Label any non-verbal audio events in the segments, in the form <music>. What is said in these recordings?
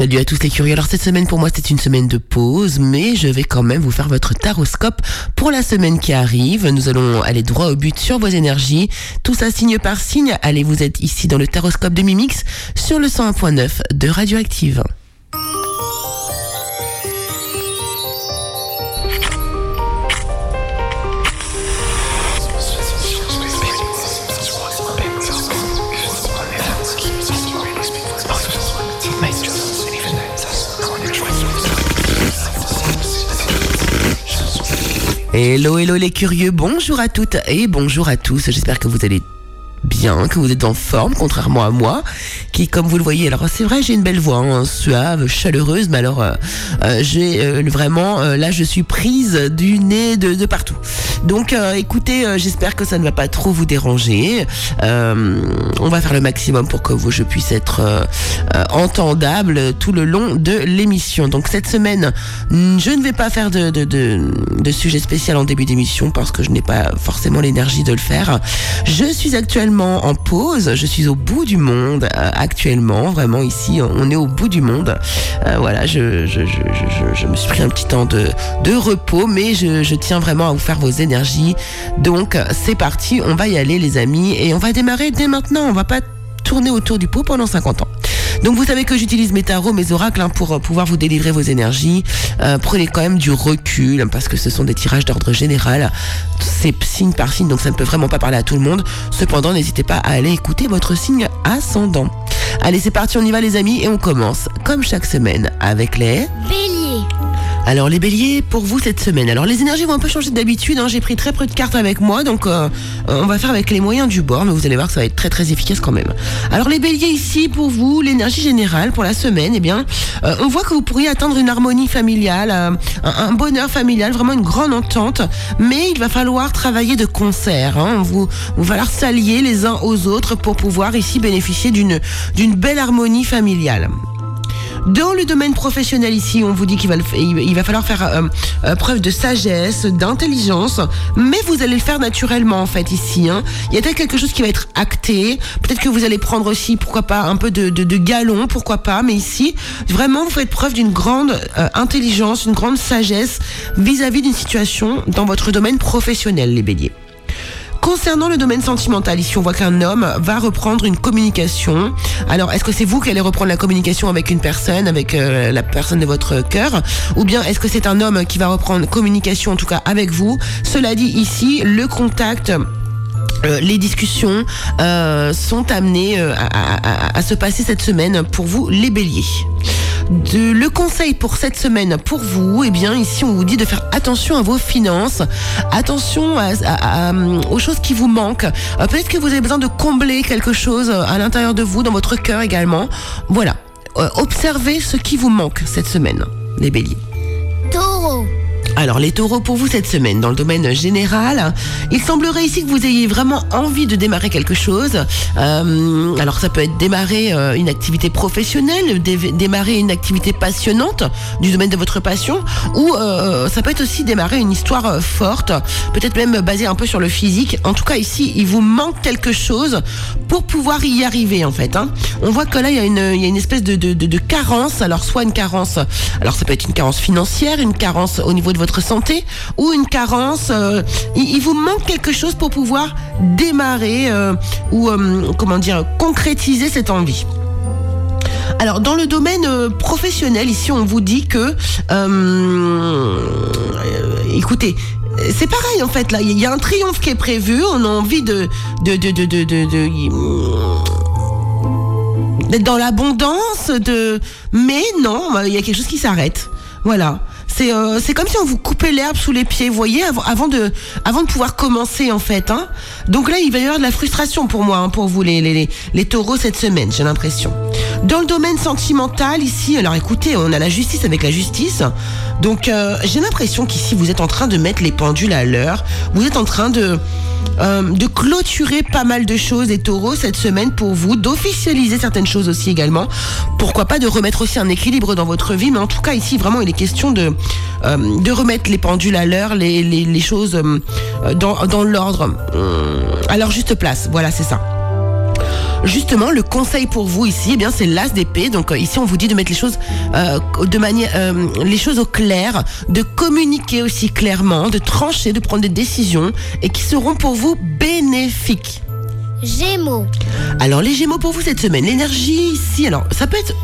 Salut à tous les curieux. Alors cette semaine pour moi c'est une semaine de pause, mais je vais quand même vous faire votre taroscope pour la semaine qui arrive. Nous allons aller droit au but sur vos énergies. Tout ça signe par signe. Allez, vous êtes ici dans le taroscope de Mimix sur le 101.9 de Radioactive. Hello, hello les curieux, bonjour à toutes et bonjour à tous. J'espère que vous allez bien, que vous êtes en forme, contrairement à moi, qui, comme vous le voyez, alors c'est vrai, j'ai une belle voix, hein, suave, chaleureuse, mais alors euh, euh, j'ai euh, vraiment, là, je suis prise du nez de, partout. Donc, écoutez, j'espère que ça ne va pas trop vous déranger. on va faire le maximum pour que vous, je puisse être entendable tout le long de l'émission. Donc, cette semaine, je ne vais pas faire de, de sujet spécial en début d'émission parce que je n'ai pas forcément l'énergie de le faire. Je suis actuellement en pause. Je suis au bout du monde euh, actuellement. Vraiment ici, on est au bout du monde. Euh, voilà, je, me suis pris un petit temps de, de repos, mais je, tiens vraiment à vous faire vos énergies. Donc c'est parti, on va y aller les amis et on va démarrer dès maintenant. On va pas tourner autour du pot pendant 50 ans. Donc vous savez que j'utilise mes tarots, mes oracles hein, pour euh, pouvoir vous délivrer vos énergies. Euh, prenez quand même du recul parce que ce sont des tirages d'ordre général. C'est signe par signe, donc ça ne peut vraiment pas parler à tout le monde. Cependant, n'hésitez pas à aller écouter votre signe ascendant. Allez, c'est parti, on y va les amis et on commence comme chaque semaine avec les... Alors les béliers, pour vous cette semaine. Alors les énergies vont un peu changer d'habitude. Hein. J'ai pris très peu de cartes avec moi, donc euh, on va faire avec les moyens du bord, mais vous allez voir que ça va être très très efficace quand même. Alors les béliers ici, pour vous, l'énergie générale pour la semaine, eh bien, euh, on voit que vous pourriez atteindre une harmonie familiale, euh, un, bonheur familial, vraiment une grande entente, mais il va falloir travailler de concert. Hein. Vous, vous va falloir s'allier les uns aux autres pour pouvoir ici bénéficier d'une d'une belle harmonie familiale. Dans le domaine professionnel ici, on vous dit qu'il va, il va falloir faire euh, euh, preuve de sagesse, d'intelligence, mais vous allez le faire naturellement en fait ici. Hein. Il y a peut-être quelque chose qui va être acté, peut-être que vous allez prendre aussi, pourquoi pas, un peu de, de, galon, pourquoi pas, mais ici, vraiment, vous faites preuve d'une grande euh, intelligence, une grande sagesse vis-à-vis d'une situation dans votre domaine professionnel, les béliers. Concernant le domaine sentimental, ici on voit qu'un homme va reprendre une communication. Alors est-ce que c'est vous qui allez reprendre la communication avec une personne, avec euh, la personne de votre cœur? Ou bien est-ce que c'est un homme qui va reprendre communication en tout cas avec vous? Cela dit ici, le contact... Euh, les discussions euh, sont amenées à, à, se passer cette semaine pour vous les béliers le conseil pour cette semaine pour vous, eh bien ici on vous dit de faire attention à vos finances, attention aux choses qui vous manquent. Euh, peut-être que vous avez besoin de combler quelque chose à l'intérieur de vous, dans votre cœur également. Voilà, euh, observez ce qui vous manque cette semaine, les béliers. Alors les taureaux pour vous cette semaine dans le domaine général, il semblerait ici que vous ayez vraiment envie de démarrer quelque chose. Euh, alors ça peut être démarrer euh, une activité professionnelle, démarrer une activité passionnante du domaine de votre passion, ou euh, ça peut être aussi démarrer une histoire forte, peut-être même basée un peu sur le physique. En tout cas ici, il vous manque quelque chose pour pouvoir y arriver en fait. Hein. On voit que là il y a une, espèce de, de, de carence. Alors soit une carence, alors ça peut être une carence financière, une carence au niveau de votre santé ou une carence. Euh, il, vous manque quelque chose pour pouvoir démarrer euh, ou euh, comment dire concrétiser cette envie. Alors dans le domaine professionnel, ici on vous dit que, écoutez, c'est pareil en fait là, il y a un triomphe qui est prévu, on a envie de de de de de, de, d'être dans l'abondance de mais non, il y a quelque chose qui s'arrête. Voilà. Euh, c'est comme si on vous coupait l'herbe sous les pieds, vous voyez, avant, de pouvoir commencer en fait. Hein. Donc là, il va y avoir de la frustration pour moi, hein, pour vous les taureaux cette semaine, j'ai l'impression. Dans le domaine sentimental, ici, alors écoutez, on a la justice avec la justice. Donc euh, j'ai l'impression qu'ici, vous êtes en train de mettre les pendules à l'heure. Vous êtes en train de euh, clôturer pas mal de choses, les taureaux, cette semaine pour vous, d'officialiser certaines choses aussi également. Pourquoi pas de remettre aussi un équilibre dans votre vie, mais en tout cas ici vraiment il est question de, euh, remettre les pendules à l'heure, les, les, choses dans, dans l'ordre, à leur juste place. Voilà, c'est ça. Justement, le conseil pour vous ici, eh bien, c'est l'as d'épée. Donc euh, ici, on vous dit de mettre les choses euh, de manière, euh, les choses au clair, de communiquer aussi clairement, de trancher, de prendre des décisions et qui seront pour vous bénéfiques. Gémeaux. Alors les Gémeaux pour vous cette semaine, l'énergie ici, alors ça peut être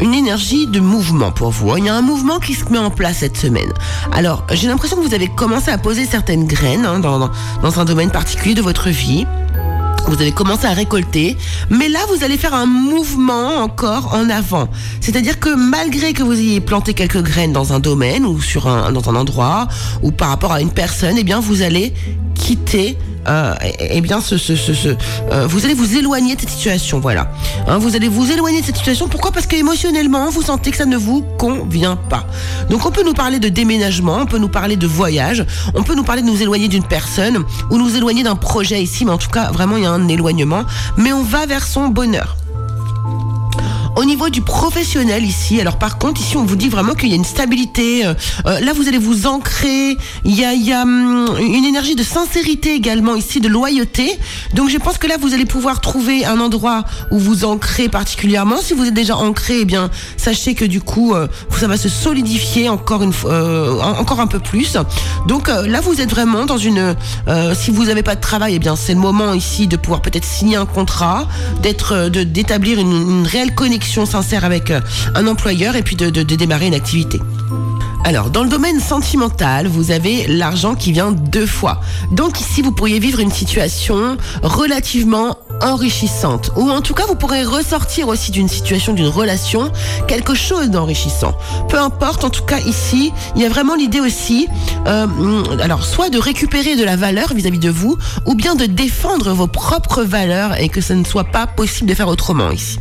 une énergie de mouvement pour vous. hein. Il y a un mouvement qui se met en place cette semaine. Alors j'ai l'impression que vous avez commencé à poser certaines graines hein, dans, dans, dans un domaine particulier de votre vie. Vous avez commencé à récolter, mais là vous allez faire un mouvement encore en avant. C'est-à-dire que malgré que vous ayez planté quelques graines dans un domaine ou sur un dans un endroit ou par rapport à une personne, eh bien vous allez quitter euh, eh eh bien, ce, ce, euh, vous allez vous éloigner de cette situation, voilà. Hein, vous allez vous éloigner de cette situation. Pourquoi? Parce qu'émotionnellement, vous sentez que ça ne vous convient pas. Donc, on peut nous parler de déménagement, on peut nous parler de voyage, on peut nous parler de nous éloigner d'une personne ou nous éloigner d'un projet ici, mais en tout cas, vraiment, il y a un éloignement. Mais on va vers son bonheur. Au niveau du professionnel ici, alors par contre ici on vous dit vraiment qu'il y a une stabilité. euh, euh, là vous allez vous ancrer. Il y a, il y a hum, une énergie de sincérité également ici, de loyauté. Donc je pense que là vous allez pouvoir trouver un endroit où vous ancrez particulièrement. Si vous êtes déjà ancré, eh bien sachez que du coup euh, ça va se solidifier encore une euh, en- encore un peu plus. Donc euh, là vous êtes vraiment dans une. euh, si vous n'avez pas de travail, eh bien c'est le moment ici de pouvoir peut-être signer un contrat, d'être, d'établir une, une réelle sincère avec euh, un employeur et puis de, démarrer une activité. Alors, dans le domaine sentimental, vous avez l'argent qui vient deux fois. Donc ici, vous pourriez vivre une situation relativement enrichissante. Ou en tout cas, vous pourrez ressortir aussi d'une situation, d'une relation, quelque chose d'enrichissant. Peu importe, en tout cas ici, il y a vraiment l'idée aussi, euh, alors soit de récupérer de la valeur vis-à-vis de vous, ou bien de défendre vos propres valeurs et que ça ne soit pas possible de faire autrement ici.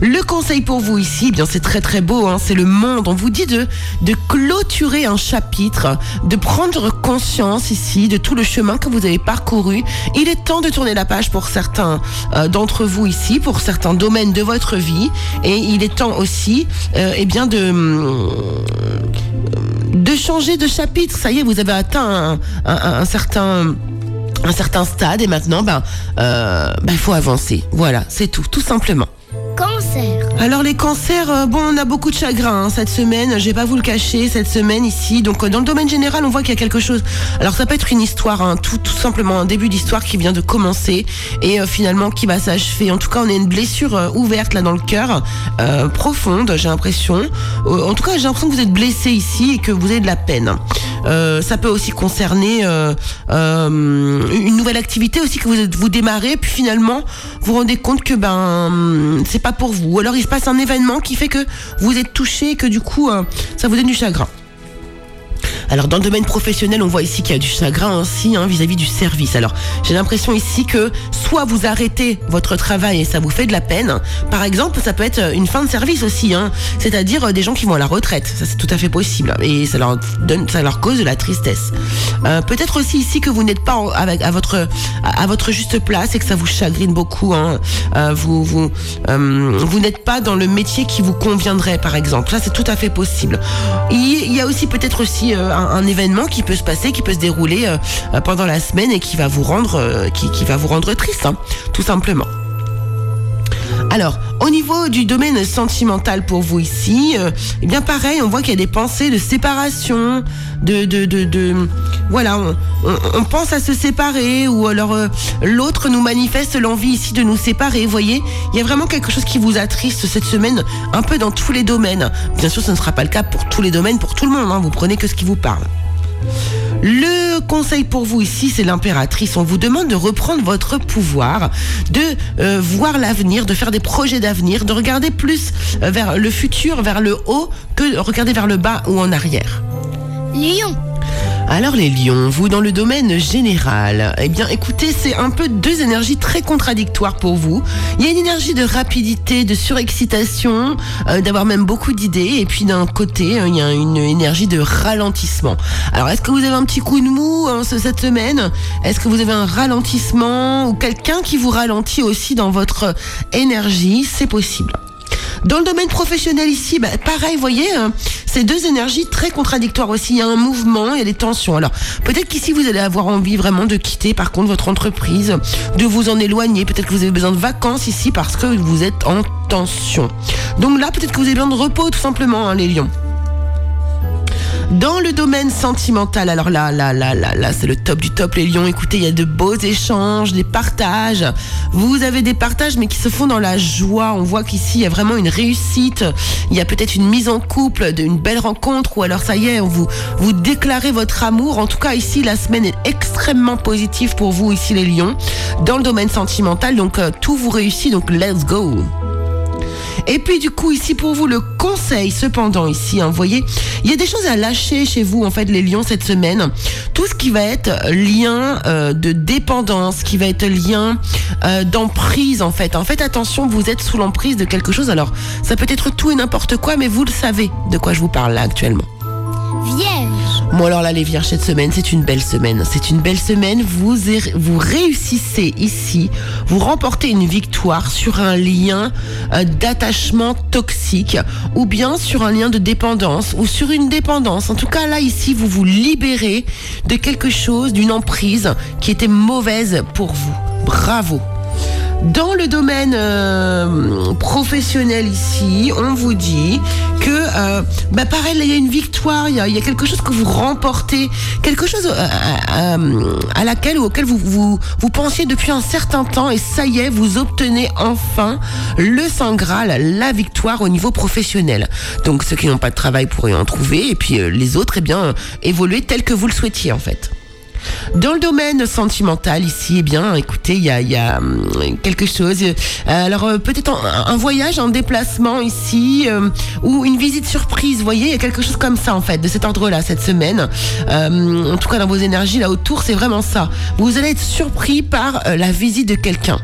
Le conseil pour vous ici, eh bien c'est très très beau, hein, c'est le monde. On vous dit de, de clôturer un chapitre, de prendre conscience ici de tout le chemin que vous avez parcouru. Il est temps de tourner la page pour certains euh, d'entre vous ici, pour certains domaines de votre vie. Et il est temps aussi euh, eh bien de, hum, de changer de chapitre. Ça y est, vous avez atteint un, un- un certain un certain stade et maintenant ben euh, ben, faut avancer. Voilà, c'est tout, tout simplement. Alors les cancers, euh, bon, on a beaucoup de chagrin hein, cette semaine. Je vais pas vous le cacher cette semaine ici. Donc euh, dans le domaine général, on voit qu'il y a quelque chose. Alors ça peut être une histoire, hein, tout, simplement un début d'histoire qui vient de commencer et euh, finalement qui va s'achever. En tout cas, on a une blessure ouverte là dans le cœur, profonde. J'ai l'impression. En tout cas, j'ai l'impression que vous êtes blessé ici et que vous avez de la peine. Ça peut aussi concerner une nouvelle activité aussi que vous vous démarrez, puis finalement vous rendez compte que ben c'est pas pour vous. Ou alors il se passe un événement qui fait que vous êtes touché que du coup euh, ça vous donne du chagrin. Alors dans le domaine professionnel, on voit ici qu'il y a du chagrin aussi hein, vis-à-vis du service. Alors j'ai l'impression ici que soit vous arrêtez votre travail et ça vous fait de la peine. Par exemple, ça peut être une fin de service aussi, hein, c'est-à-dire euh, des gens qui vont à la retraite. Ça c'est tout à fait possible et ça leur donne, ça leur cause de la tristesse. Euh, Peut-être aussi ici que vous n'êtes pas avec, à votre à, votre juste place et que ça vous chagrine beaucoup. Hein. Euh, vous vous euh, vous n'êtes pas dans le métier qui vous conviendrait, par exemple. Ça c'est tout à fait possible. Il y a aussi peut-être aussi euh, un, un événement qui peut se passer, qui peut se dérouler euh, pendant la semaine et qui va vous rendre, euh, qui, qui va vous rendre triste, hein, tout simplement. Alors, au niveau du domaine sentimental pour vous ici, euh, eh bien pareil, on voit qu'il y a des pensées de séparation, de, de, de, voilà, on pense à se séparer ou alors euh, l'autre nous manifeste l'envie ici de nous séparer. Vous voyez, il y a vraiment quelque chose qui vous attriste cette semaine, un peu dans tous les domaines. Bien sûr, ce ne sera pas le cas pour tous les domaines, pour tout le monde. hein, vous prenez que ce qui vous parle. Le conseil pour vous ici, c'est l'impératrice. On vous demande de reprendre votre pouvoir, de euh, voir l'avenir, de faire des projets d'avenir, de regarder plus euh, vers le futur, vers le haut, que de regarder vers le bas ou en arrière. Lion. Alors les lions, vous dans le domaine général, eh bien écoutez, c'est un peu deux énergies très contradictoires pour vous. Il y a une énergie de rapidité, de surexcitation, euh, d'avoir même beaucoup d'idées, et puis d'un côté, euh, il y a une énergie de ralentissement. Alors est-ce que vous avez un petit coup de mou hein, ce- cette semaine? Est-ce que vous avez un ralentissement ou quelqu'un qui vous ralentit aussi dans votre énergie? C'est possible. Dans le domaine professionnel ici, bah, pareil, vous voyez, euh, c'est deux énergies très contradictoires aussi. Il y a un mouvement, il y a des tensions. Alors, peut-être qu'ici, vous allez avoir envie vraiment de quitter, par contre, votre entreprise, de vous en éloigner. Peut-être que vous avez besoin de vacances ici parce que vous êtes en tension. Donc là, peut-être que vous avez besoin de repos, tout simplement, hein, les lions. Dans le domaine sentimental, alors là, là, là, là, là, c'est le top du top, les lions. Écoutez, il y a de beaux échanges, des partages. Vous avez des partages, mais qui se font dans la joie. On voit qu'ici, il y a vraiment une réussite. Il y a peut-être une mise en couple, d'une belle rencontre, ou alors ça y est, vous, vous déclarez votre amour. En tout cas, ici, la semaine est extrêmement positive pour vous, ici, les lions, dans le domaine sentimental. Donc, euh, tout vous réussit. Donc, let's go. Et puis du coup ici pour vous le conseil cependant ici, hein, vous voyez, il y a des choses à lâcher chez vous en fait les lions cette semaine. Tout ce qui va être lien euh, de dépendance, qui va être lien euh, d'emprise en fait. En fait attention, vous êtes sous l'emprise de quelque chose. Alors ça peut être tout et n'importe quoi, mais vous le savez de quoi je vous parle là actuellement. Vierge. Bon alors là les vierges cette semaine c'est une belle semaine. C'est une belle semaine. Vous, vous réussissez ici. Vous remportez une victoire sur un lien euh, d'attachement toxique ou bien sur un lien de dépendance ou sur une dépendance. En tout cas là ici vous vous libérez de quelque chose, d'une emprise qui était mauvaise pour vous. Bravo. Dans le domaine euh, professionnel ici, on vous dit que, euh, bah pareil, il y a une victoire, il y a, quelque chose que vous remportez, quelque chose euh, à laquelle ou auquel vous, vous, vous pensiez depuis un certain temps et ça y est, vous obtenez enfin le Saint Graal, la victoire au niveau professionnel. Donc ceux qui n'ont pas de travail pourraient en trouver et puis les autres, eh bien, évoluer tel que vous le souhaitiez en fait. Dans le domaine sentimental ici, eh bien, écoutez, il y a, hum, quelque chose. Euh, alors euh, peut-être un, voyage, un déplacement ici euh, ou une visite surprise. Vous voyez, il y a quelque chose comme ça en fait, de cet ordre-là cette semaine. en tout cas, dans vos énergies là autour, c'est vraiment ça. Vous allez être surpris par la visite de quelqu'un.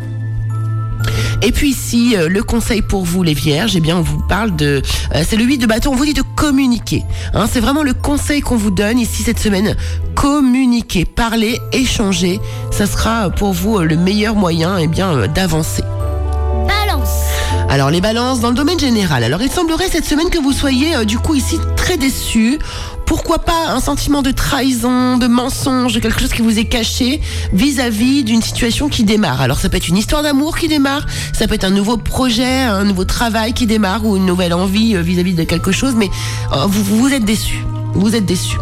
Et puis ici, euh, le conseil pour vous les vierges, eh bien on vous parle de... Euh, c'est le 8 de bâton, on vous dit de communiquer. Hein. c'est vraiment le conseil qu'on vous donne ici cette semaine. Communiquer, parler, échanger. Ça sera pour vous le meilleur moyen eh bien euh, d'avancer. Alors les balances dans le domaine général. Alors il semblerait cette semaine que vous soyez du coup ici très déçus pourquoi pas un sentiment de trahison, de mensonge, de quelque chose qui vous est caché vis-à-vis d'une situation qui démarre. Alors ça peut être une histoire d'amour qui démarre, ça peut être un nouveau projet, un nouveau travail qui démarre ou une nouvelle envie euh, vis-à-vis de quelque chose, mais euh, vous, vous êtes déçu. Vous êtes déçu.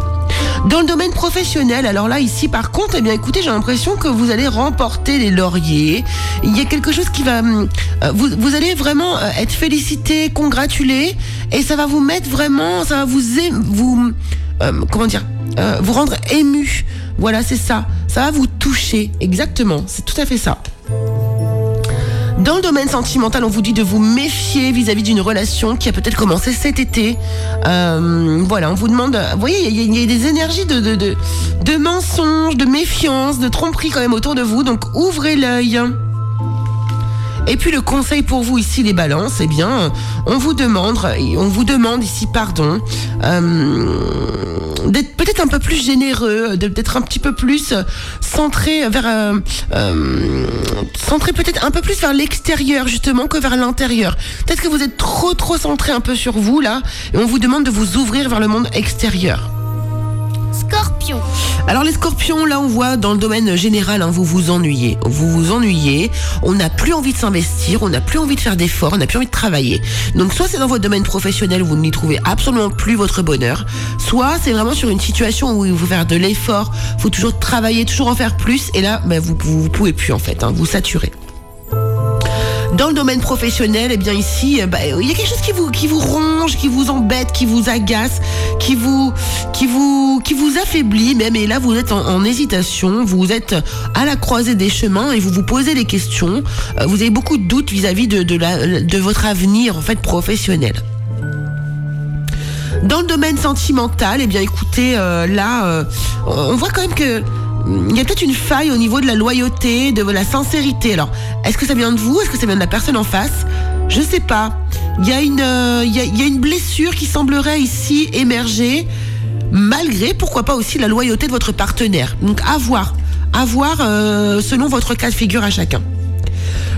Dans le domaine professionnel, alors là, ici, par contre, eh bien, écoutez, j'ai l'impression que vous allez remporter les lauriers. Il y a quelque chose qui va, euh, vous, vous allez vraiment être félicité, congratulé, et ça va vous mettre vraiment, ça va vous, vous, euh, comment dire, euh, vous rendre ému. Voilà, c'est ça. Ça va vous toucher. Exactement. C'est tout à fait ça. Dans le domaine sentimental, on vous dit de vous méfier vis-à-vis d'une relation qui a peut-être commencé cet été. Euh, voilà, on vous demande. Vous voyez, il y, a des énergies de, de, de, mensonges, de méfiance, de tromperie quand même autour de vous. Donc ouvrez l'œil. Et puis le conseil pour vous ici les balances, eh bien, on vous demande, on vous demande ici pardon, euh, d'être peut-être un peu plus généreux, d'être un petit peu plus centré vers, euh, euh, centré peut-être un peu plus vers l'extérieur justement que vers l'intérieur. Peut-être que vous êtes trop trop centré un peu sur vous là, et on vous demande de vous ouvrir vers le monde extérieur. Scorpion. Alors les scorpions, là on voit dans le domaine général, hein, vous vous ennuyez. Vous vous ennuyez, on n'a plus envie de s'investir, on n'a plus envie de faire d'efforts, on n'a plus envie de travailler. Donc soit c'est dans votre domaine professionnel où vous n'y trouvez absolument plus votre bonheur, soit c'est vraiment sur une situation où il faut faire de l'effort, faut toujours travailler, toujours en faire plus, et là ben, vous, vous, pouvez plus en fait, hein, vous saturez. Dans le domaine professionnel, eh bien ici, euh, bah, il y a quelque chose qui vous qui vous ronge, qui vous embête, qui vous agace, qui vous qui vous qui vous affaiblit même. Et là, vous êtes en, hésitation, vous êtes à la croisée des chemins et vous vous posez des questions. Euh, vous avez beaucoup de doutes vis-à-vis de de, de votre avenir en fait professionnel. Dans le domaine sentimental, eh bien écoutez, euh, là, on voit quand même que il y a peut-être une faille au niveau de la loyauté, de la sincérité. Alors, est-ce que ça vient de vous? Est-ce que ça vient de la personne en face? Je sais pas. Il y, a une, euh, il, y a, une blessure qui semblerait ici émerger, malgré, pourquoi pas aussi, la loyauté de votre partenaire. Donc, à voir. À voir euh, selon votre cas de figure à chacun.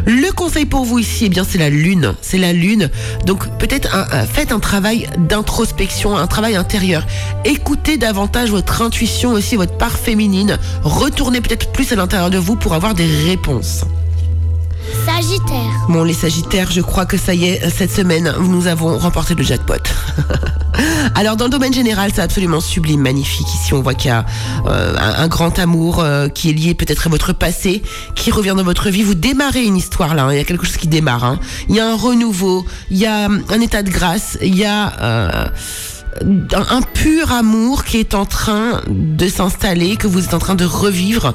Le conseil pour vous ici, eh bien, c'est la lune. C'est la lune. Donc, peut-être faites un travail d'introspection, un travail intérieur. Écoutez davantage votre intuition aussi, votre part féminine. Retournez peut-être plus à l'intérieur de vous pour avoir des réponses. Sagittaire. Bon, les Sagittaires, je crois que ça y est, cette semaine, nous avons remporté le jackpot. <laughs> Alors, dans le domaine général, c'est absolument sublime, magnifique. Ici, on voit qu'il y a euh, un, grand amour euh, qui est lié peut-être à votre passé, qui revient dans votre vie. Vous démarrez une histoire là, hein. il y a quelque chose qui démarre. Hein. Il y a un renouveau, il y a un état de grâce, il y a... Euh, un pur amour qui est en train de s'installer, que vous êtes en train de revivre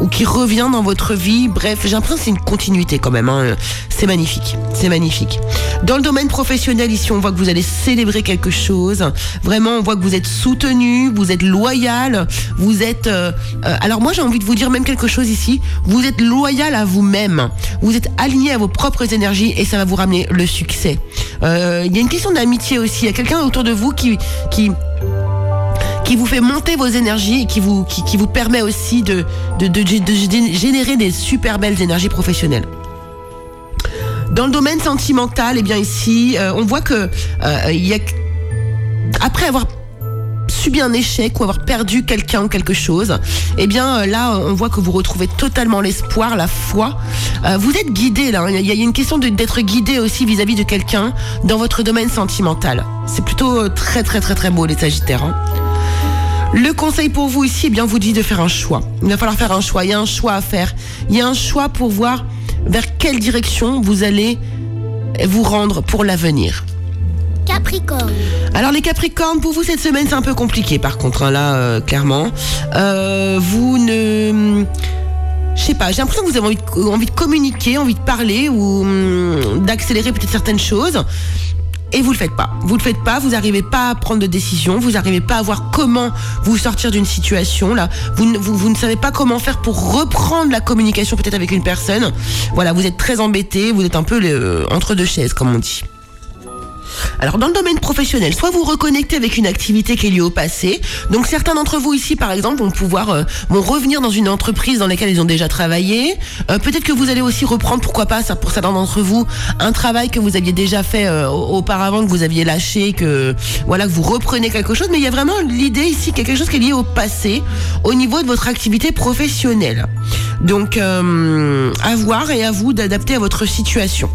ou qui revient dans votre vie. Bref, j'ai l'impression que c'est une continuité quand même. Hein. C'est magnifique, c'est magnifique. Dans le domaine professionnel, ici, on voit que vous allez célébrer quelque chose. Vraiment, on voit que vous êtes soutenu, vous êtes loyal, vous êtes... Euh, euh, alors moi, j'ai envie de vous dire même quelque chose ici. Vous êtes loyal à vous-même. Vous êtes aligné à vos propres énergies et ça va vous ramener le succès. Euh, il y a une question d'amitié aussi. Il y a quelqu'un autour de vous qui... qui qui vous fait monter vos énergies et qui vous, qui, vous permet aussi de, de, générer des super belles énergies professionnelles. Dans le domaine sentimental, et eh bien ici, euh, on voit que euh, il y a, après avoir subi un échec ou avoir perdu quelqu'un ou quelque chose, eh bien euh, là, on voit que vous retrouvez totalement l'espoir, la foi. vous êtes guidé là. Hein. Il y a une question d'être guidé aussi vis-à-vis de quelqu'un dans votre domaine sentimental. C'est plutôt très très très très beau les Sagittaires. Hein. Le conseil pour vous ici, eh bien, vous dit de faire un choix. Il va falloir faire un choix. Il y a un choix à faire. Il y a un choix pour voir vers quelle direction vous allez vous rendre pour l'avenir. Capricorne. Alors les Capricornes, pour vous cette semaine c'est un peu compliqué par contre, hein, là euh, clairement. Euh, vous ne... Je sais pas, j'ai l'impression que vous avez envie de, envie de communiquer, envie de parler ou hum, d'accélérer peut-être certaines choses et vous le faites pas. Vous le faites pas, vous n'arrivez pas à prendre de décision, vous n'arrivez pas à voir comment vous sortir d'une situation là. Vous, ne savez pas comment faire pour reprendre la communication peut-être avec une personne. Voilà, vous êtes très embêté, vous êtes un peu le, entre deux chaises comme on dit. Alors dans le domaine professionnel, soit vous reconnectez avec une activité qui est liée au passé. Donc certains d'entre vous ici, par exemple, vont pouvoir euh, vont revenir dans une entreprise dans laquelle ils ont déjà travaillé. Euh, peut-être que vous allez aussi reprendre, pourquoi pas, ça, pour certains d'entre vous, un travail que vous aviez déjà fait euh, auparavant, que vous aviez lâché, que voilà, que vous reprenez quelque chose. Mais il y a vraiment l'idée ici, quelque chose qui est lié au passé, au niveau de votre activité professionnelle. Donc à voir et à vous d'adapter à votre situation.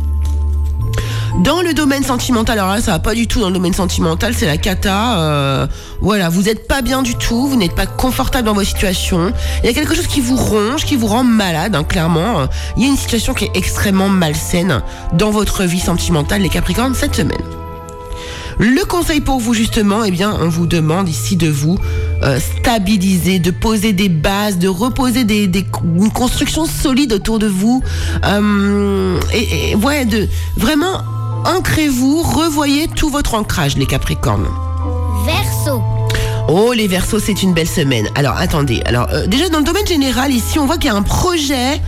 Dans le domaine sentimental, alors là, ça va pas du tout dans le domaine sentimental, c'est la cata. Euh, voilà, vous n'êtes pas bien du tout, vous n'êtes pas confortable dans vos situations. Il y a quelque chose qui vous ronge, qui vous rend malade, hein, clairement. Il y a une situation qui est extrêmement malsaine dans votre vie sentimentale, les Capricornes, cette semaine. Le conseil pour vous justement, eh bien, on vous demande ici de vous euh, stabiliser, de poser des bases, de reposer des, des une construction solide autour de vous, euh, et, et ouais, de vraiment ancrez-vous, revoyez tout votre ancrage, les Capricornes. Verseau. Oh, les Verseaux, c'est une belle semaine. Alors, attendez. Alors, euh, déjà, dans le domaine général, ici, on voit qu'il y a un projet.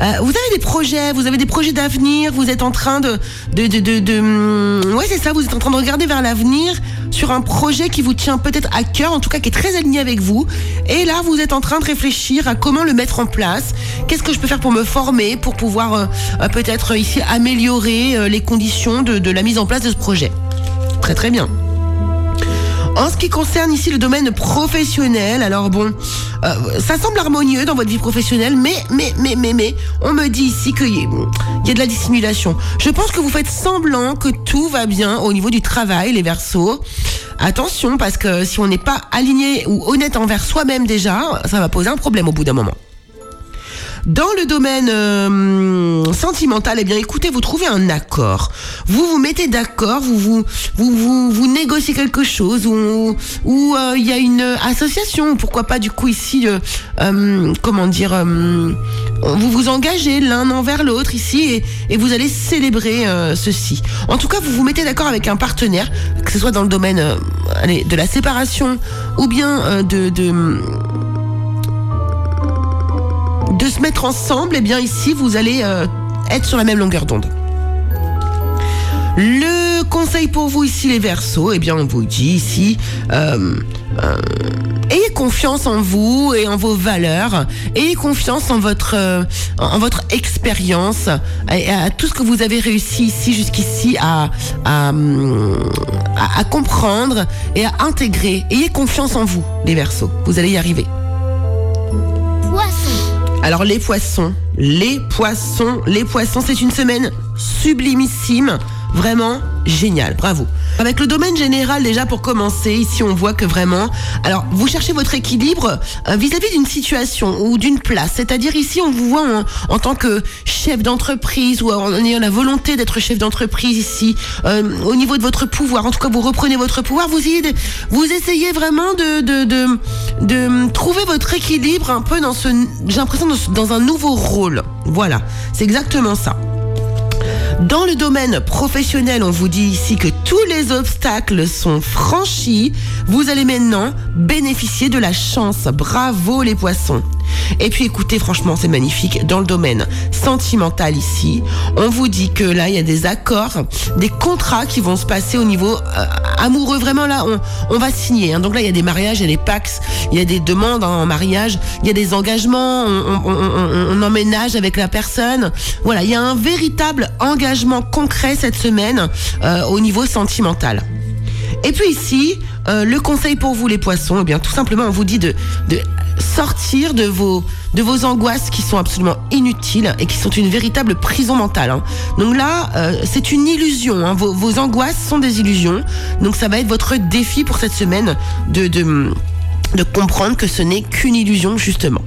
Euh, vous avez des projets, vous avez des projets d'avenir, vous êtes en train de, de, de, de, de hum, ouais c'est ça, vous êtes en train de regarder vers l'avenir sur un projet qui vous tient peut-être à cœur, en tout cas qui est très aligné avec vous. Et là, vous êtes en train de réfléchir à comment le mettre en place. Qu'est-ce que je peux faire pour me former, pour pouvoir euh, euh, peut-être ici améliorer les conditions de la mise en place de ce projet? Très très bien. En ce qui concerne ici le domaine professionnel, alors bon, euh, ça semble harmonieux dans votre vie professionnelle, mais, mais, mais, mais, mais, on me dit ici qu'il y, a de la dissimulation. Je pense que vous faites semblant que tout va bien au niveau du travail, les versos. Attention, parce que si on n'est pas aligné ou honnête envers soi-même déjà, ça va poser un problème au bout d'un moment. Dans le domaine euh, sentimental, eh bien, écoutez, vous trouvez un accord. Vous vous mettez d'accord, vous vous, vous, vous, négociez quelque chose, ou ou euh, il y a une association, pourquoi pas du coup ici, euh, comment dire, vous vous engagez l'un envers l'autre ici et, vous allez célébrer ceci. En tout cas, vous vous mettez d'accord avec un partenaire, que ce soit dans le domaine allez, de la séparation ou bien de, de de se mettre ensemble, et eh bien ici, vous allez euh, être sur la même longueur d'onde. Le conseil pour vous ici, les versos, et eh bien on vous dit ici, euh, euh, ayez confiance en vous et en vos valeurs. Ayez confiance en votre, en votre expérience et à tout ce que vous avez réussi ici jusqu'ici à, comprendre et à intégrer. Ayez confiance en vous, les Verseaux. Vous allez y arriver. Alors les poissons, les poissons, les poissons, c'est une semaine sublimissime, vraiment génial, bravo. Avec le domaine général déjà pour commencer, ici on voit que vraiment, alors vous cherchez votre équilibre euh, vis-à-vis d'une situation ou d'une place, c'est-à-dire ici on vous voit en, en tant que chef d'entreprise ou en ayant la volonté d'être chef d'entreprise ici, euh, au niveau de votre pouvoir, en tout cas vous reprenez votre pouvoir, vous, essayez vraiment de, de, de, trouver votre équilibre un peu dans ce, j'ai l'impression dans un nouveau rôle. Voilà, c'est exactement ça. Dans le domaine professionnel, on vous dit ici que tous les obstacles sont franchis. Vous allez maintenant bénéficier de la chance. Bravo les poissons. Et puis écoutez, franchement, c'est magnifique. Dans le domaine sentimental ici, on vous dit que là, il y a des accords, des contrats qui vont se passer au niveau euh, amoureux. Vraiment là, on, va signer. hein. Donc là, il y a des mariages, il y a des pax, il y a des demandes hein, en mariage, il y a des engagements, on, emménage avec la personne. Voilà, il y a un véritable engagement concret cette semaine euh, au niveau sentimental. Et puis ici, euh, le conseil pour vous les poissons, eh bien tout simplement on vous dit de sortir de vos, de vos angoisses qui sont absolument inutiles et qui sont une véritable prison mentale. hein. Donc là, euh, c'est une illusion. hein. Vos, vos angoisses sont des illusions. Donc ça va être votre défi pour cette semaine de, de, de comprendre que ce n'est qu'une illusion justement.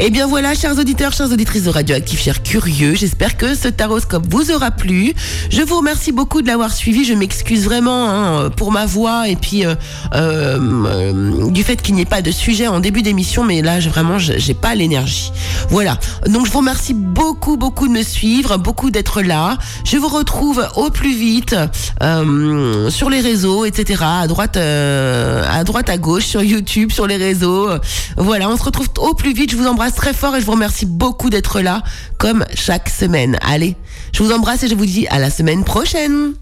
Eh bien voilà, chers auditeurs, chères auditrices de Radioactif, chers curieux, j'espère que ce taroscope vous aura plu. Je vous remercie beaucoup de l'avoir suivi. Je m'excuse vraiment hein, pour ma voix et puis euh, euh, du fait qu'il n'y ait pas de sujet en début d'émission, mais là, je- vraiment, j'ai pas l'énergie. Voilà. Donc, je vous remercie beaucoup, beaucoup de me suivre, beaucoup d'être là. Je vous retrouve au plus vite euh, sur les réseaux, etc. À droite, euh, à droite, à gauche, sur YouTube, sur les réseaux. Voilà, on se retrouve au plus vite. Je vous très fort et je vous remercie beaucoup d'être là, comme chaque semaine. Allez, je vous embrasse et je vous dis à la semaine prochaine.